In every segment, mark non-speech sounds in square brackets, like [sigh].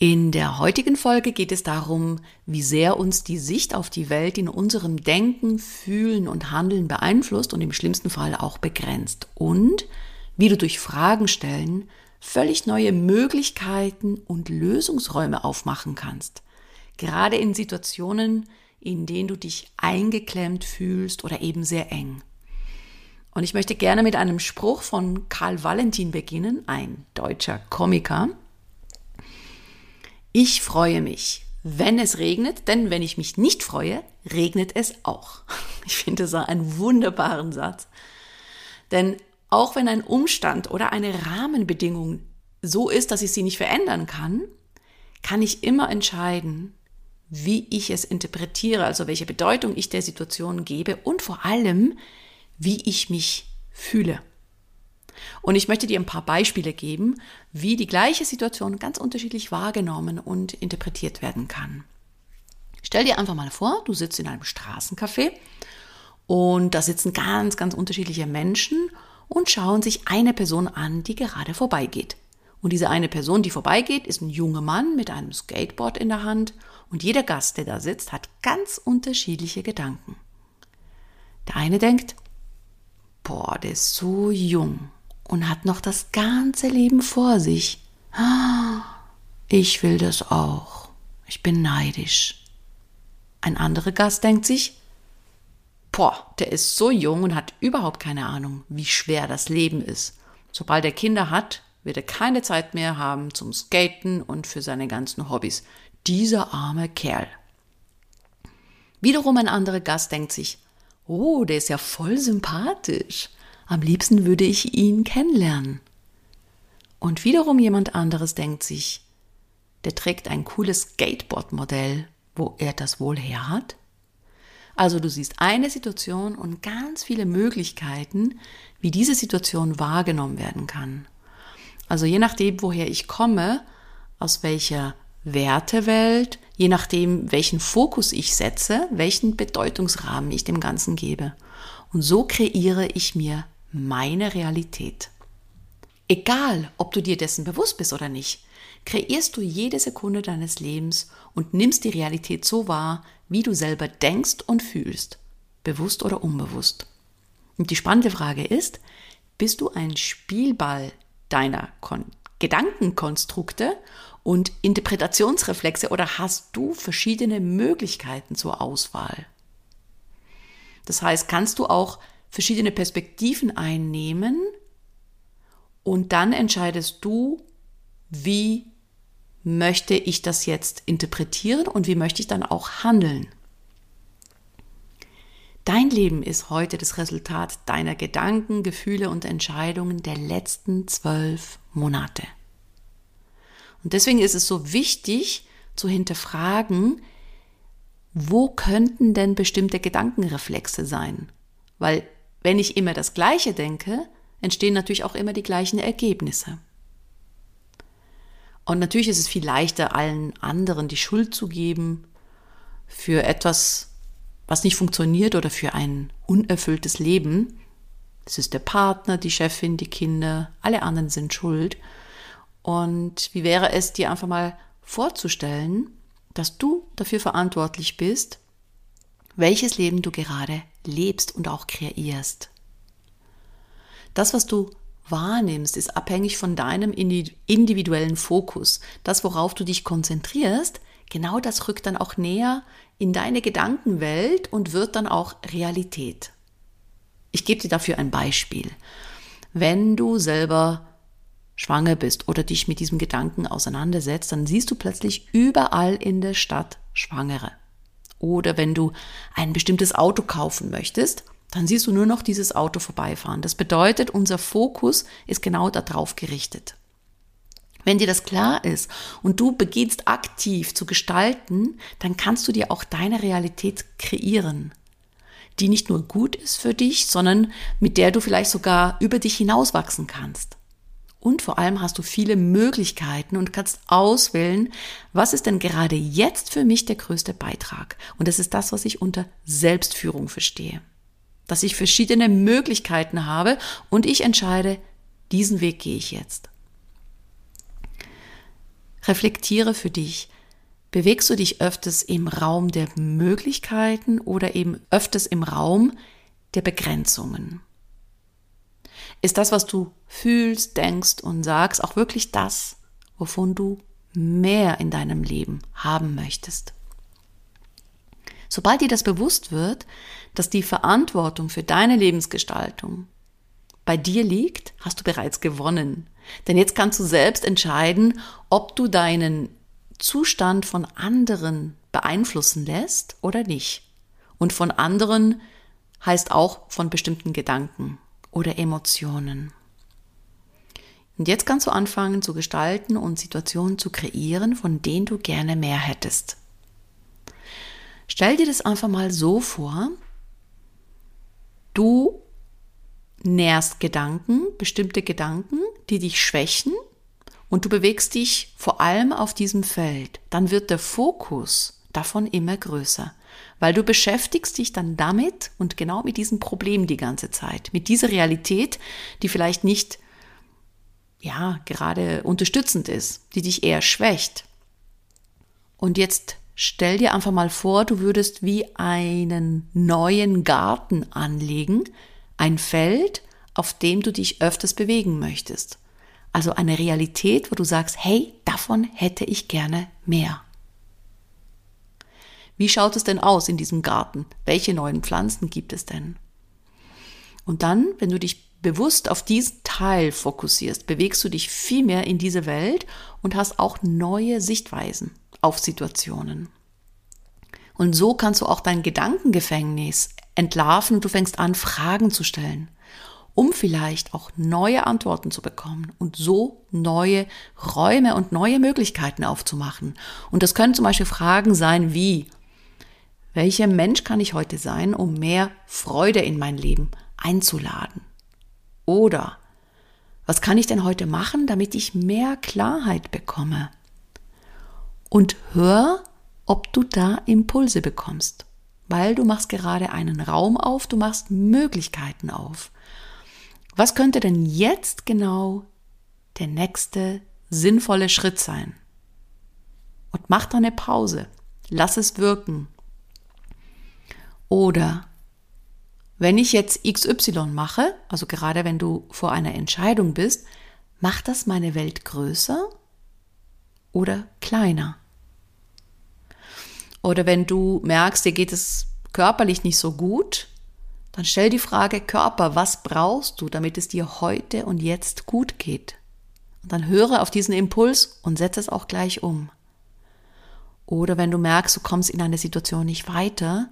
In der heutigen Folge geht es darum, wie sehr uns die Sicht auf die Welt in unserem Denken, Fühlen und Handeln beeinflusst und im schlimmsten Fall auch begrenzt und wie du durch Fragen stellen völlig neue Möglichkeiten und Lösungsräume aufmachen kannst. Gerade in Situationen, in denen du dich eingeklemmt fühlst oder eben sehr eng. Und ich möchte gerne mit einem Spruch von Karl Valentin beginnen, ein deutscher Komiker. Ich freue mich, wenn es regnet, denn wenn ich mich nicht freue, regnet es auch. [laughs] Ich finde das einen wunderbaren Satz. Denn auch wenn ein Umstand oder eine Rahmenbedingung so ist, dass ich sie nicht verändern kann, kann ich immer entscheiden, wie ich es interpretiere, also welche Bedeutung ich der Situation gebe und vor allem, wie ich mich fühle. Und ich möchte dir ein paar Beispiele geben, wie die gleiche Situation ganz unterschiedlich wahrgenommen und interpretiert werden kann. Stell dir einfach mal vor, du sitzt in einem Straßencafé und da sitzen ganz, ganz unterschiedliche Menschen und schauen sich eine Person an, die gerade vorbeigeht. Und diese eine Person, die vorbeigeht, ist ein junger Mann mit einem Skateboard in der Hand und jeder Gast, der da sitzt, hat ganz unterschiedliche Gedanken. Der eine denkt, boah, der ist so jung und hat noch das ganze Leben vor sich. Ich will das auch. Ich bin neidisch. Ein anderer Gast denkt sich, boah, der ist so jung und hat überhaupt keine Ahnung, wie schwer das Leben ist. Sobald er Kinder hat, wird er keine Zeit mehr haben zum Skaten und für seine ganzen Hobbys. Dieser arme Kerl. Wiederum ein anderer Gast denkt sich, oh, der ist ja voll sympathisch. Am liebsten würde ich ihn kennenlernen. Und wiederum jemand anderes denkt sich, der trägt ein cooles Skateboard-Modell, wo er das wohl her hat. Also du siehst eine Situation und ganz viele Möglichkeiten, wie diese Situation wahrgenommen werden kann. Also je nachdem, woher ich komme, aus welcher Wertewelt, je nachdem, welchen Fokus ich setze, welchen Bedeutungsrahmen ich dem Ganzen gebe. Und so kreiere ich mir meine Realität. Egal, ob du dir dessen bewusst bist oder nicht, kreierst du jede Sekunde deines Lebens und nimmst die Realität so wahr, wie du selber denkst und fühlst, bewusst oder unbewusst. Und die spannende Frage ist, bist du ein Spielball deiner Kon Gedankenkonstrukte und Interpretationsreflexe oder hast du verschiedene Möglichkeiten zur Auswahl? Das heißt, kannst du auch verschiedene Perspektiven einnehmen und dann entscheidest du, wie möchte ich das jetzt interpretieren und wie möchte ich dann auch handeln. Dein Leben ist heute das Resultat deiner Gedanken, Gefühle und Entscheidungen der letzten zwölf Monate. Und deswegen ist es so wichtig zu hinterfragen, wo könnten denn bestimmte Gedankenreflexe sein? Weil wenn ich immer das Gleiche denke, entstehen natürlich auch immer die gleichen Ergebnisse. Und natürlich ist es viel leichter, allen anderen die Schuld zu geben für etwas, was nicht funktioniert oder für ein unerfülltes Leben. Das ist der Partner, die Chefin, die Kinder, alle anderen sind schuld. Und wie wäre es dir einfach mal vorzustellen, dass du dafür verantwortlich bist, welches Leben du gerade lebst und auch kreierst. Das, was du wahrnimmst, ist abhängig von deinem individuellen Fokus. Das, worauf du dich konzentrierst, genau das rückt dann auch näher in deine Gedankenwelt und wird dann auch Realität. Ich gebe dir dafür ein Beispiel. Wenn du selber schwanger bist oder dich mit diesem Gedanken auseinandersetzt, dann siehst du plötzlich überall in der Stadt Schwangere. Oder wenn du ein bestimmtes Auto kaufen möchtest, dann siehst du nur noch dieses Auto vorbeifahren. Das bedeutet, unser Fokus ist genau darauf gerichtet. Wenn dir das klar ist und du beginnst aktiv zu gestalten, dann kannst du dir auch deine Realität kreieren, die nicht nur gut ist für dich, sondern mit der du vielleicht sogar über dich hinauswachsen kannst. Und vor allem hast du viele Möglichkeiten und kannst auswählen, was ist denn gerade jetzt für mich der größte Beitrag. Und das ist das, was ich unter Selbstführung verstehe. Dass ich verschiedene Möglichkeiten habe und ich entscheide, diesen Weg gehe ich jetzt. Reflektiere für dich. Bewegst du dich öfters im Raum der Möglichkeiten oder eben öfters im Raum der Begrenzungen? Ist das, was du fühlst, denkst und sagst, auch wirklich das, wovon du mehr in deinem Leben haben möchtest? Sobald dir das bewusst wird, dass die Verantwortung für deine Lebensgestaltung bei dir liegt, hast du bereits gewonnen. Denn jetzt kannst du selbst entscheiden, ob du deinen Zustand von anderen beeinflussen lässt oder nicht. Und von anderen heißt auch von bestimmten Gedanken oder Emotionen. Und jetzt kannst du anfangen zu gestalten und Situationen zu kreieren, von denen du gerne mehr hättest. Stell dir das einfach mal so vor, du nährst Gedanken, bestimmte Gedanken, die dich schwächen und du bewegst dich vor allem auf diesem Feld, dann wird der Fokus davon immer größer, weil du beschäftigst dich dann damit und genau mit diesem Problem die ganze Zeit, mit dieser Realität, die vielleicht nicht ja, gerade unterstützend ist, die dich eher schwächt. Und jetzt stell dir einfach mal vor, du würdest wie einen neuen Garten anlegen, ein Feld, auf dem du dich öfters bewegen möchtest. Also eine Realität, wo du sagst, hey, davon hätte ich gerne mehr. Wie schaut es denn aus in diesem Garten? Welche neuen Pflanzen gibt es denn? Und dann, wenn du dich bewusst auf diesen Teil fokussierst, bewegst du dich viel mehr in diese Welt und hast auch neue Sichtweisen auf Situationen. Und so kannst du auch dein Gedankengefängnis entlarven und du fängst an, Fragen zu stellen, um vielleicht auch neue Antworten zu bekommen und so neue Räume und neue Möglichkeiten aufzumachen. Und das können zum Beispiel Fragen sein wie, welcher Mensch kann ich heute sein, um mehr Freude in mein Leben einzuladen? Oder was kann ich denn heute machen, damit ich mehr Klarheit bekomme? Und hör, ob du da Impulse bekommst weil du machst gerade einen Raum auf, du machst Möglichkeiten auf. Was könnte denn jetzt genau der nächste sinnvolle Schritt sein? Und mach da eine Pause, lass es wirken. Oder wenn ich jetzt XY mache, also gerade wenn du vor einer Entscheidung bist, macht das meine Welt größer oder kleiner? Oder wenn du merkst, dir geht es körperlich nicht so gut, dann stell die Frage Körper, was brauchst du, damit es dir heute und jetzt gut geht? Und dann höre auf diesen Impuls und setze es auch gleich um. Oder wenn du merkst, du kommst in einer Situation nicht weiter,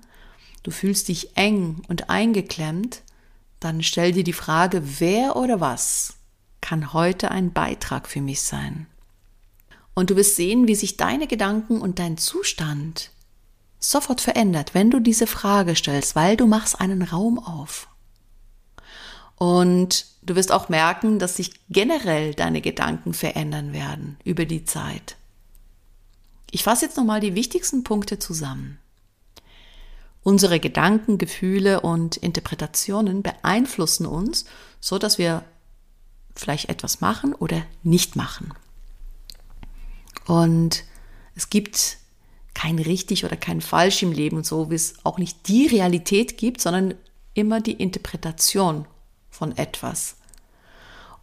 du fühlst dich eng und eingeklemmt, dann stell dir die Frage, wer oder was kann heute ein Beitrag für mich sein? Und du wirst sehen, wie sich deine Gedanken und dein Zustand sofort verändert, wenn du diese Frage stellst, weil du machst einen Raum auf. Und du wirst auch merken, dass sich generell deine Gedanken verändern werden über die Zeit. Ich fasse jetzt nochmal die wichtigsten Punkte zusammen. Unsere Gedanken, Gefühle und Interpretationen beeinflussen uns, so dass wir vielleicht etwas machen oder nicht machen. Und es gibt kein richtig oder kein falsch im Leben so, wie es auch nicht die Realität gibt, sondern immer die Interpretation von etwas.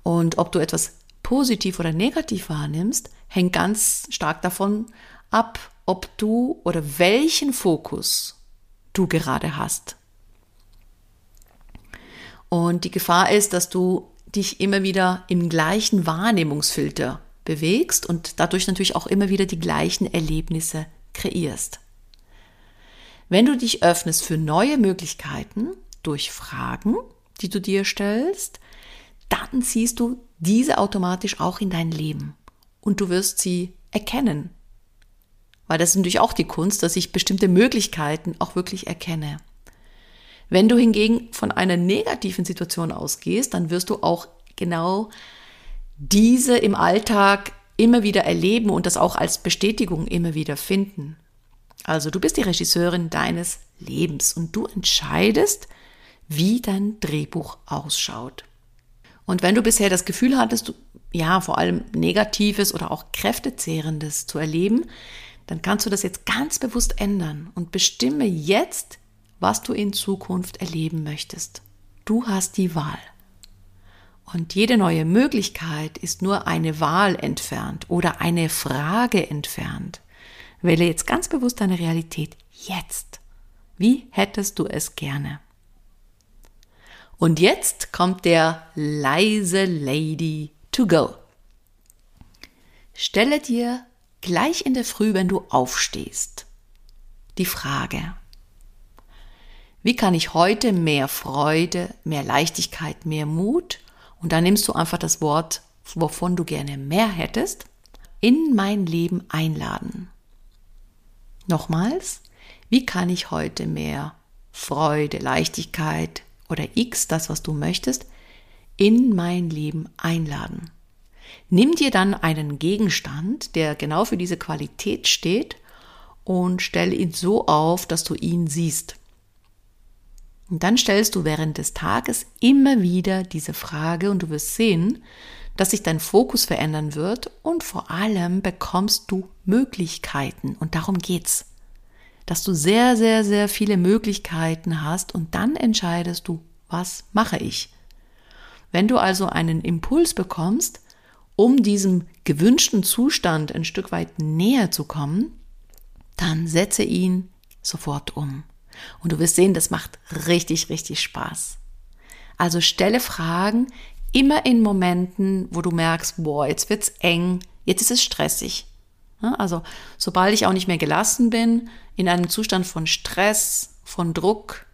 Und ob du etwas positiv oder negativ wahrnimmst, hängt ganz stark davon ab, ob du oder welchen Fokus du gerade hast. Und die Gefahr ist, dass du dich immer wieder im gleichen Wahrnehmungsfilter bewegst und dadurch natürlich auch immer wieder die gleichen Erlebnisse kreierst. Wenn du dich öffnest für neue Möglichkeiten durch Fragen, die du dir stellst, dann ziehst du diese automatisch auch in dein Leben. und du wirst sie erkennen. Weil das ist natürlich auch die Kunst, dass ich bestimmte Möglichkeiten auch wirklich erkenne. Wenn du hingegen von einer negativen Situation ausgehst, dann wirst du auch genau diese im Alltag immer wieder erleben und das auch als Bestätigung immer wieder finden. Also du bist die Regisseurin deines Lebens und du entscheidest, wie dein Drehbuch ausschaut. Und wenn du bisher das Gefühl hattest, ja, vor allem Negatives oder auch Kräftezehrendes zu erleben, dann kannst du das jetzt ganz bewusst ändern und bestimme jetzt, was du in Zukunft erleben möchtest. Du hast die Wahl. Und jede neue Möglichkeit ist nur eine Wahl entfernt oder eine Frage entfernt. Wähle jetzt ganz bewusst deine Realität jetzt. Wie hättest du es gerne? Und jetzt kommt der leise Lady to go. Stelle dir gleich in der Früh, wenn du aufstehst, die Frage, wie kann ich heute mehr Freude, mehr Leichtigkeit, mehr Mut und dann nimmst du einfach das Wort, wovon du gerne mehr hättest, in mein Leben einladen. Nochmals, wie kann ich heute mehr Freude, Leichtigkeit oder X, das, was du möchtest, in mein Leben einladen? Nimm dir dann einen Gegenstand, der genau für diese Qualität steht und stelle ihn so auf, dass du ihn siehst. Und dann stellst du während des Tages immer wieder diese Frage und du wirst sehen, dass sich dein Fokus verändern wird und vor allem bekommst du Möglichkeiten und darum geht's. Dass du sehr, sehr, sehr viele Möglichkeiten hast und dann entscheidest du, was mache ich? Wenn du also einen Impuls bekommst, um diesem gewünschten Zustand ein Stück weit näher zu kommen, dann setze ihn sofort um. Und du wirst sehen, das macht richtig, richtig Spaß. Also stelle Fragen immer in Momenten, wo du merkst, boah, jetzt wird's eng, jetzt ist es stressig. Also, sobald ich auch nicht mehr gelassen bin, in einem Zustand von Stress, von Druck,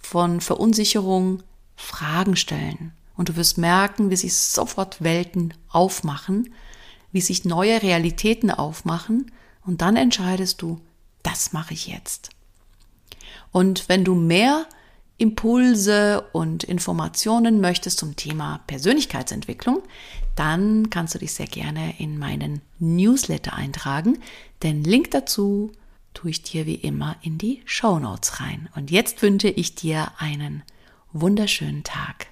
von Verunsicherung, Fragen stellen. Und du wirst merken, wie sich sofort Welten aufmachen, wie sich neue Realitäten aufmachen. Und dann entscheidest du, das mache ich jetzt. Und wenn du mehr Impulse und Informationen möchtest zum Thema Persönlichkeitsentwicklung, dann kannst du dich sehr gerne in meinen Newsletter eintragen. Den Link dazu tue ich dir wie immer in die Show Notes rein. Und jetzt wünsche ich dir einen wunderschönen Tag.